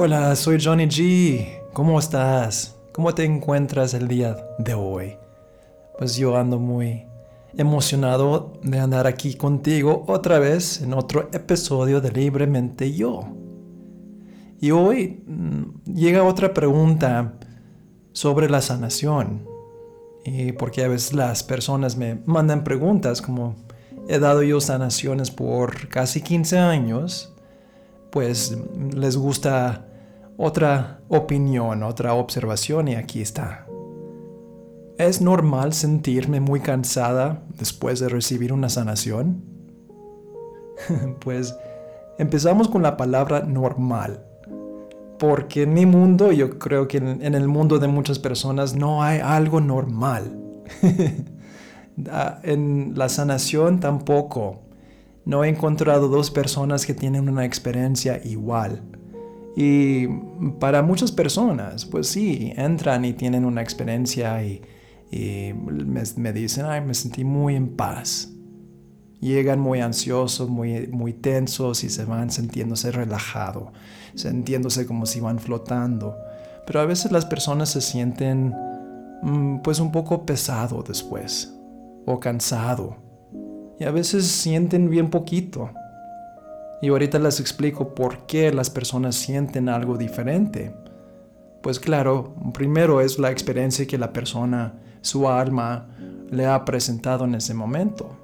Hola, soy Johnny G. ¿Cómo estás? ¿Cómo te encuentras el día de hoy? Pues yo ando muy emocionado de andar aquí contigo otra vez en otro episodio de Libremente Yo. Y hoy mm, llega otra pregunta sobre la sanación. Y porque a veces las personas me mandan preguntas como he dado yo sanaciones por casi 15 años, pues les gusta otra opinión, otra observación y aquí está. ¿Es normal sentirme muy cansada después de recibir una sanación? pues empezamos con la palabra normal. Porque en mi mundo, yo creo que en, el mundo de muchas personas no hay algo normal. Ah, en la sanación tampoco. No he encontrado dos personas que tienen una experiencia igual. Y para muchas personas, pues sí, entran y tienen una experiencia y y me, dicen, ay, me sentí muy en paz. Llegan muy ansiosos, muy, muy tensos y se van sintiéndose relajado, sintiéndose como si van flotando. Pero a veces las personas se sienten mm, pues un poco pesado después o cansado. Y a veces sienten bien poquito. Y ahorita les explico por qué las personas sienten algo diferente. Pues claro, primero es la experiencia que la persona su alma le ha presentado en ese momento.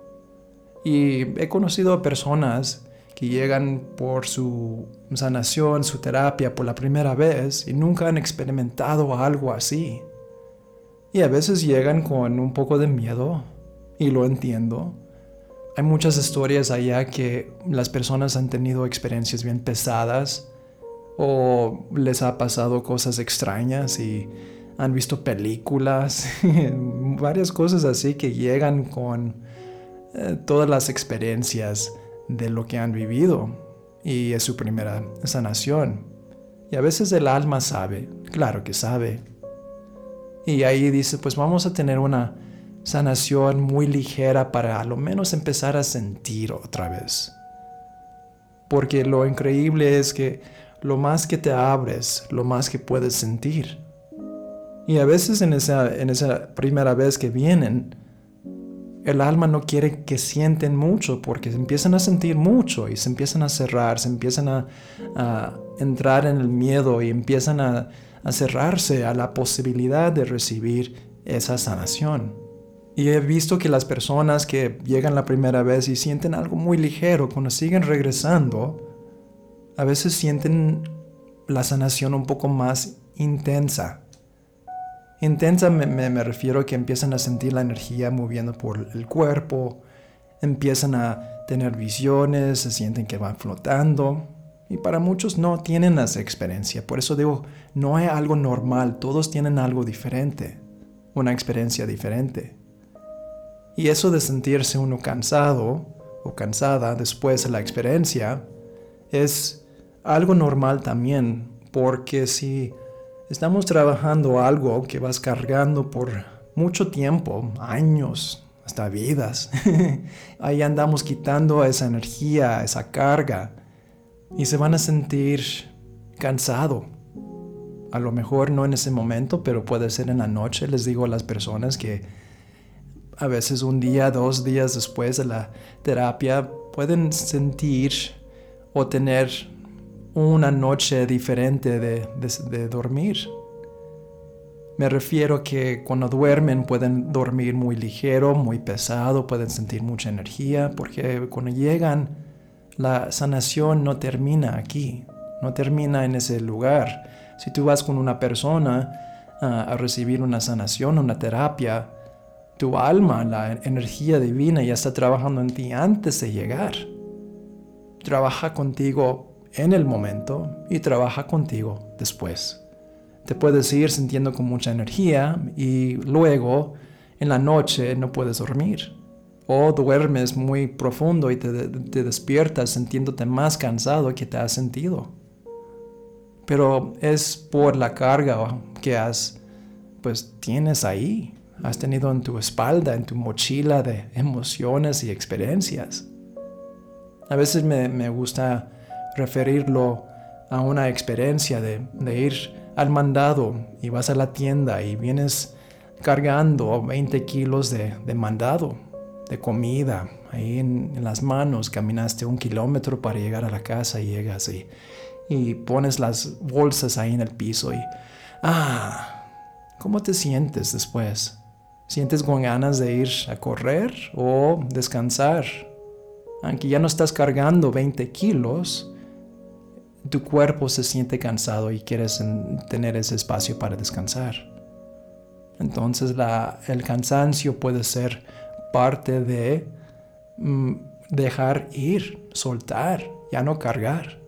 Y he conocido a personas que llegan por su sanación, su terapia por la primera vez y nunca han experimentado algo así. Y a veces llegan con un poco de miedo y lo entiendo. Hay muchas historias allá que las personas han tenido experiencias bien pesadas o les ha pasado cosas extrañas y han visto películas, varias cosas así que llegan con eh, todas las experiencias de lo que han vivido y es su primera sanación. Y a veces el alma sabe, claro que sabe. Y ahí dice, pues vamos a tener una sanación muy ligera para a lo menos empezar a sentir otra vez. Porque lo increíble es que lo más que te abres, lo más que puedes sentir. Y a veces en esa, en esa primera vez que vienen, el alma no quiere que sienten mucho porque empiezan a sentir mucho y se empiezan a cerrar, se empiezan a, entrar en el miedo y empiezan a, a cerrarse a la posibilidad de recibir esa sanación. Y he visto que las personas que llegan la primera vez y sienten algo muy ligero, cuando siguen regresando, a veces sienten la sanación un poco más intensa Intensa me, refiero a que empiezan a sentir la energía moviendo por el cuerpo, empiezan a tener visiones, se sienten que van flotando. Y para muchos no tienen esa experiencia. Por eso digo, no hay algo normal, todos tienen algo diferente, una experiencia diferente. Y eso de sentirse uno cansado o cansada después de la experiencia es algo normal también, porque si Estamos trabajando algo que vas cargando por mucho tiempo, años, hasta vidas. Ahí andamos quitando esa energía, esa carga, y se van a sentir cansado. A lo mejor no en ese momento, pero puede ser en la noche. Les digo a las personas que a veces un día, dos días después de la terapia pueden sentir o tener una noche diferente de, dormir. Me refiero que cuando duermen pueden dormir muy ligero, muy pesado, pueden sentir mucha energía, porque cuando llegan la sanación no termina aquí, no termina en ese lugar. Si tú vas con una persona ah, a recibir una sanación, una terapia, tu alma, la energía divina ya está trabajando en ti antes de llegar. Trabaja contigo en el momento y trabaja contigo después. Te puedes ir sintiendo con mucha energía y luego en la noche no puedes dormir. O duermes muy profundo y te, despiertas sintiéndote más cansado que te has sentido. Pero es por la carga que has, pues tienes ahí. Has tenido en tu espalda, en tu mochila de emociones y experiencias. A veces me, me gusta referirlo a una experiencia de, ir al mandado y vas a la tienda y vienes cargando 20 kilos de, mandado, de comida, ahí en, las manos, caminaste un kilómetro para llegar a la casa y llegas y, y pones las bolsas ahí en el piso y, ah, ¿cómo te sientes después? ¿Sientes con ganas de ir a correr o descansar? Aunque ya no estás cargando 20 kilos, tu cuerpo se siente cansado y quieres tener ese espacio para descansar. Entonces el cansancio puede ser parte de mm, dejar ir, soltar, ya no cargar.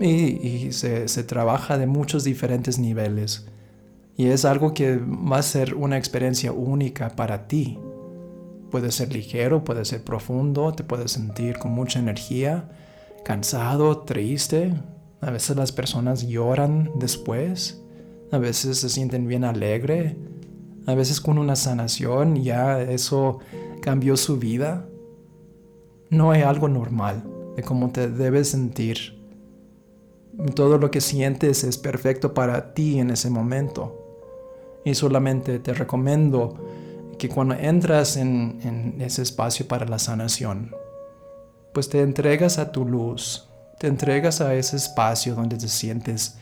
Y, se, se, trabaja de muchos diferentes niveles. Y es algo que va a ser una experiencia única para ti. Puede ser ligero, puede ser profundo, te puedes sentir con mucha energía cansado, triste. A veces las personas lloran después. A veces se sienten bien alegre. A veces con una sanación ya eso cambió su vida. No hay algo normal de cómo te debes sentir. Todo lo que sientes es perfecto para ti en ese momento. Y solamente te recomiendo que cuando entras en, ese espacio para la sanación, pues te entregas a tu luz, te entregas a ese espacio donde te sientes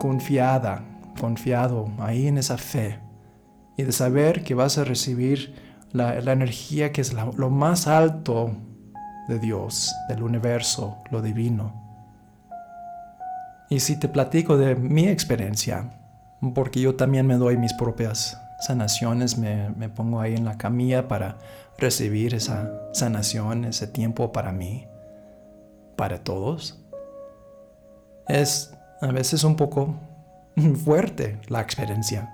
confiada, confiado ahí en esa fe y de saber que vas a recibir la, energía que es lo más alto de Dios, del universo, lo divino. Y si te platico de mi experiencia, porque yo también me doy mis propias sanaciones, me, pongo ahí en la camilla para recibir esa sanación, ese tiempo para mí, para todos. Es a veces un poco fuerte la experiencia.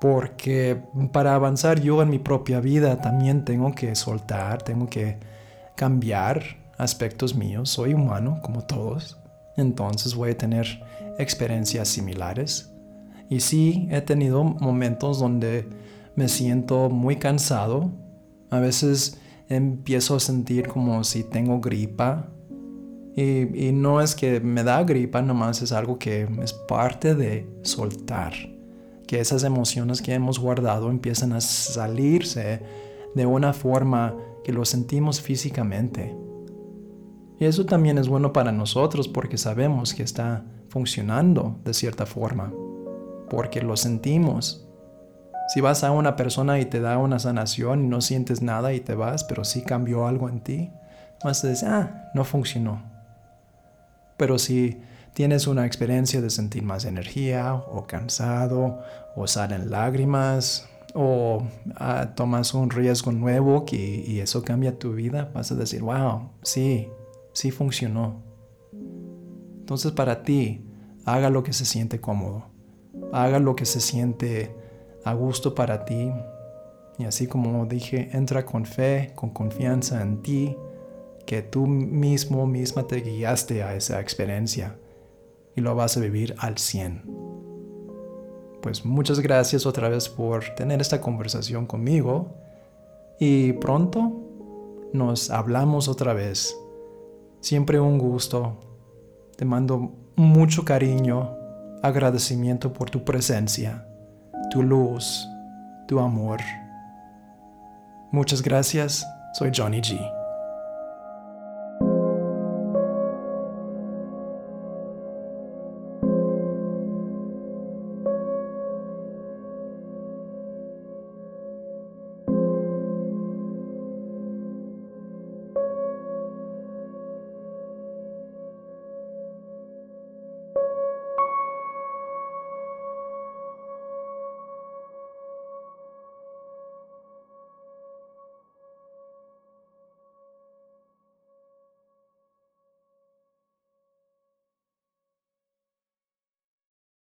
Porque para avanzar yo en mi propia vida también tengo que soltar, tengo que cambiar aspectos míos. Soy humano como todos. Entonces voy a tener experiencias similares. Y sí, he tenido momentos donde me siento muy cansado. A veces empiezo a sentir como si tengo gripa. Y, no es que me da gripa, nomás es algo que es parte de soltar. Que esas emociones que hemos guardado empiezan a salirse de una forma que lo sentimos físicamente. Y eso también es bueno para nosotros porque sabemos que está funcionando de cierta forma, porque lo sentimos si vas a una persona y te da una sanación y no sientes nada y te vas, pero sí cambió algo en ti, vas a decir, ah, no funcionó. Pero si tienes una experiencia de sentir más energía o cansado o salen lágrimas o ah, tomas un riesgo nuevo que, y eso cambia tu vida, vas a decir, wow, sí, sí funcionó. Entonces para ti, haga lo que se siente cómodo, haga lo que se siente a gusto para ti. Y así como dije, entra con fe, con confianza en ti, que tú mismo, misma te guiaste a esa experiencia y lo vas a vivir al 100. Pues muchas gracias otra vez por tener esta conversación conmigo y pronto nos hablamos otra vez. Siempre un gusto. Te mando mucho cariño, agradecimiento por tu presencia tu luz, tu amor. Muchas gracias, soy Johnny G.